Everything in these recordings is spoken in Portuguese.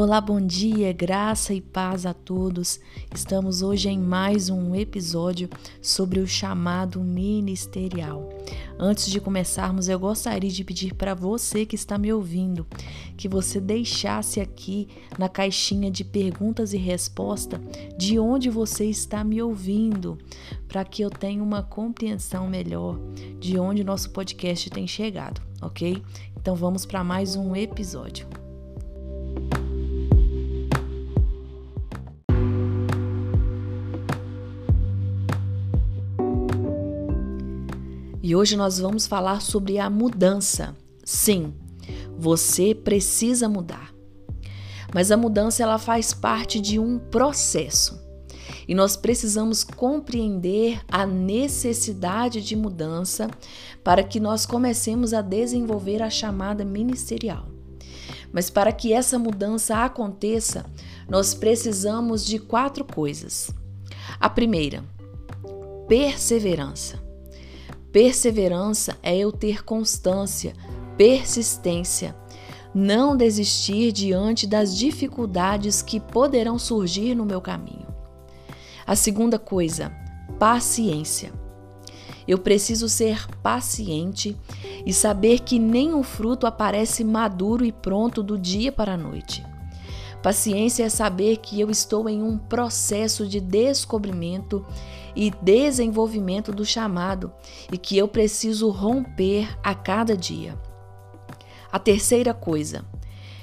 Olá, bom dia, graça e paz a todos. Estamos hoje em mais um episódio sobre o chamado ministerial. Antes de começarmos, eu gostaria de pedir para você que está me ouvindo que você deixasse aqui na caixinha de perguntas e respostas de onde você está me ouvindo, para que eu tenha uma compreensão melhor de onde nosso podcast tem chegado, ok? Então vamos para mais um episódio. E hoje nós vamos falar sobre a mudança. Sim, você precisa mudar. Mas a mudança ela faz parte de um processo. E nós precisamos compreender a necessidade de mudança para que nós comecemos a desenvolver a chamada ministerial. Mas para que essa mudança aconteça, nós precisamos de quatro coisas. A primeira, perseverança. Perseverança é eu ter constância, persistência, não desistir diante das dificuldades que poderão surgir no meu caminho. A segunda coisa, paciência. Eu preciso ser paciente e saber que nenhum fruto aparece maduro e pronto do dia para a noite. Paciência é saber que eu estou em um processo de descobrimento e desenvolvimento do chamado e que eu preciso romper a cada dia. A terceira coisa,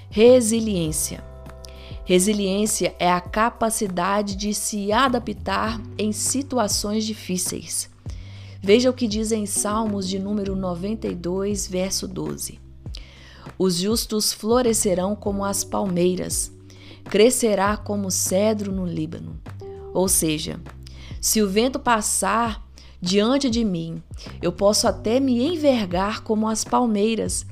resiliência. Resiliência é a capacidade de se adaptar em situações difíceis. Veja o que diz em Salmos de número 92, verso 12. Os justos florescerão como as palmeiras, crescerá como cedro no Líbano. Ou seja, se o vento passar diante de mim, eu posso até me envergar como as palmeiras,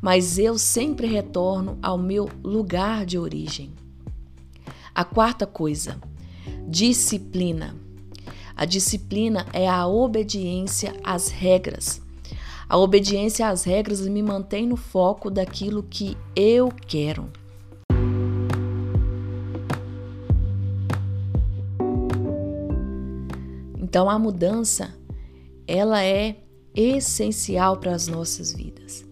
mas eu sempre retorno ao meu lugar de origem. A quarta coisa, disciplina. A disciplina é a obediência às regras. A obediência às regras me mantém no foco daquilo que eu quero. Então a mudança, ela é essencial para as nossas vidas.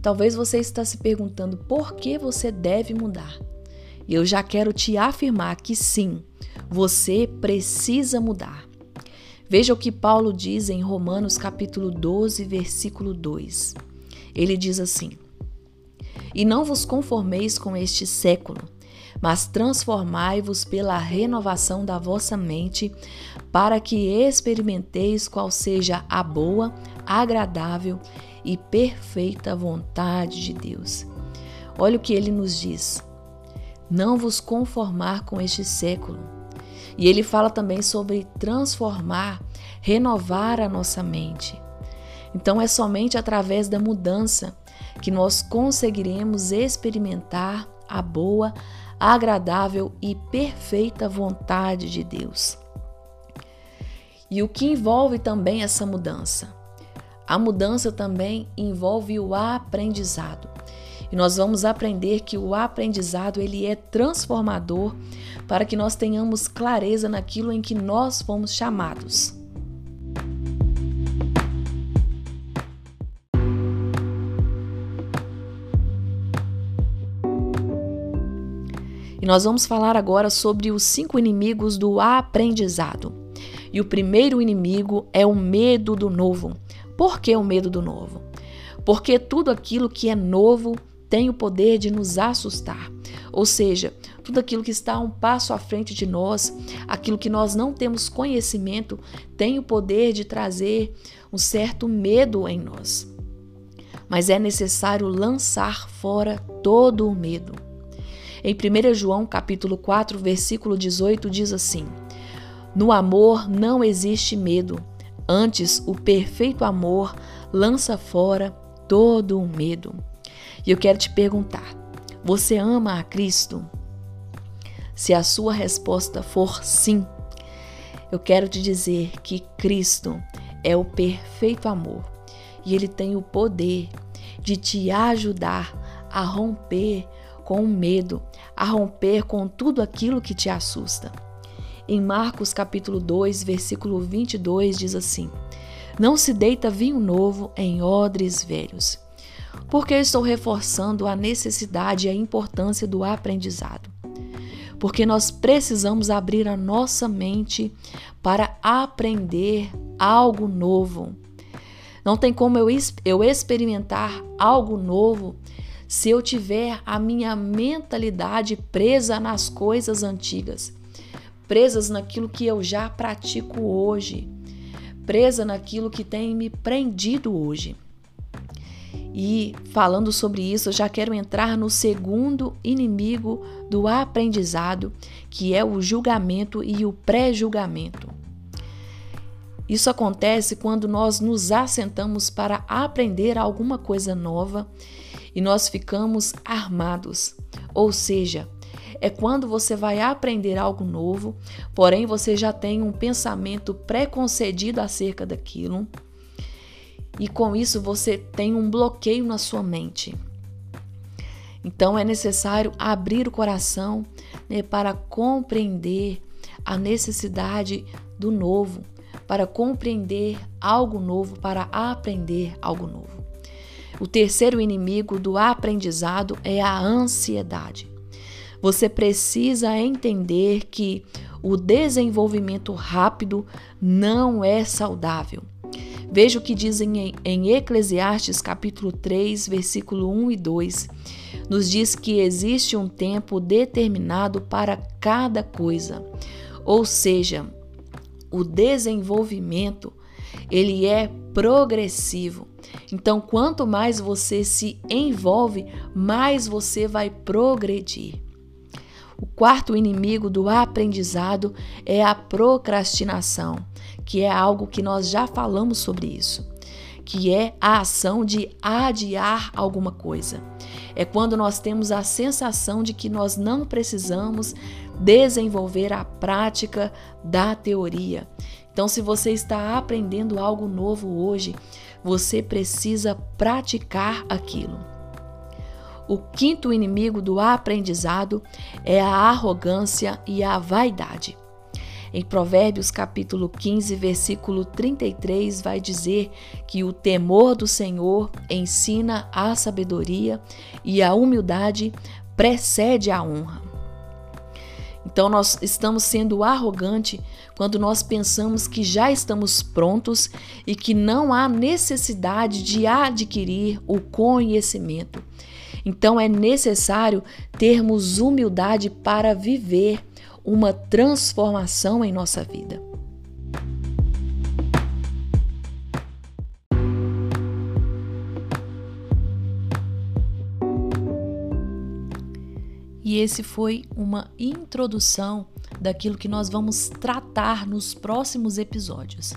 Talvez você está se perguntando por que você deve mudar. E eu já quero te afirmar que sim, você precisa mudar. Veja o que Paulo diz em Romanos capítulo 12, versículo 2. Ele diz assim: E não vos conformeis com este século, mas transformai-vos pela renovação da vossa mente, para que experimenteis qual seja a boa, agradável e perfeita vontade de Deus. Olha o que ele nos diz: não vos conformar com este século. E ele fala também sobre transformar, renovar a nossa mente. Então é somente através da mudança que nós conseguiremos experimentar a boa, agradável e perfeita vontade de Deus. E o que envolve também essa mudança? A mudança também envolve o aprendizado. E nós vamos aprender que o aprendizado ele é transformador para que nós tenhamos clareza naquilo em que nós fomos chamados. E nós vamos falar agora sobre os cinco inimigos do aprendizado. E o primeiro inimigo é o medo do novo. Por que o medo do novo? Porque tudo aquilo que é novo tem o poder de nos assustar. Ou seja, tudo aquilo que está um passo à frente de nós, aquilo que nós não temos conhecimento, tem o poder de trazer um certo medo em nós. Mas é necessário lançar fora todo o medo. Em 1 João capítulo 4, versículo 18 diz assim: No amor não existe medo, antes o perfeito amor lança fora todo o medo. E eu quero te perguntar: você ama a Cristo? Se a sua resposta for sim, eu quero te dizer que Cristo é o perfeito amor e ele tem o poder de te ajudar a romper com o medo, a romper com tudo aquilo que te assusta. Em Marcos capítulo 2, versículo 22 diz assim: Não se deita vinho novo em odres velhos. Porque estou reforçando a necessidade e a importância do aprendizado. Porque nós precisamos abrir a nossa mente para aprender algo novo. Não tem como eu, eu experimentar algo novo se eu tiver a minha mentalidade presa nas coisas antigas, presas naquilo que eu já pratico hoje, presa naquilo que tem me prendido hoje. E falando sobre isso, eu já quero entrar no segundo inimigo do aprendizado, que é o julgamento e o pré-julgamento. Isso acontece quando nós nos assentamos para aprender alguma coisa nova e nós ficamos armados. Ou seja, é quando você vai aprender algo novo, porém você já tem um pensamento preconcedido acerca daquilo. E com isso você tem um bloqueio na sua mente. Então é necessário abrir o coração né, para compreender a necessidade do novo, para compreender algo novo, para aprender algo novo. O terceiro inimigo do aprendizado é a ansiedade. Você precisa entender que o desenvolvimento rápido não é saudável. Veja o que dizem em Eclesiastes capítulo 3, versículo 1 e 2. Nos diz que existe um tempo determinado para cada coisa. Ou seja, o desenvolvimento ele é progressivo. Então, quanto mais você se envolve, mais você vai progredir. O quarto inimigo do aprendizado é a procrastinação, que é algo que nós já falamos sobre isso, que é a ação de adiar alguma coisa. É quando nós temos a sensação de que nós não precisamos desenvolver a prática da teoria. Então, se você está aprendendo algo novo hoje, você precisa praticar aquilo. O quinto inimigo do aprendizado é a arrogância e a vaidade. Em Provérbios capítulo 15, versículo 33 vai dizer que o temor do Senhor ensina a sabedoria e a humildade precede a honra. Então nós estamos sendo arrogante quando nós pensamos que já estamos prontos e que não há necessidade de adquirir o conhecimento. Então é necessário termos humildade para viver uma transformação em nossa vida. E esse foi uma introdução daquilo que nós vamos tratar nos próximos episódios.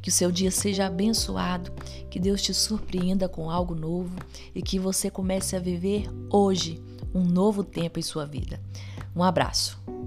Que o seu dia seja abençoado, que Deus te surpreenda com algo novo e que você comece a viver hoje um novo tempo em sua vida. Um abraço.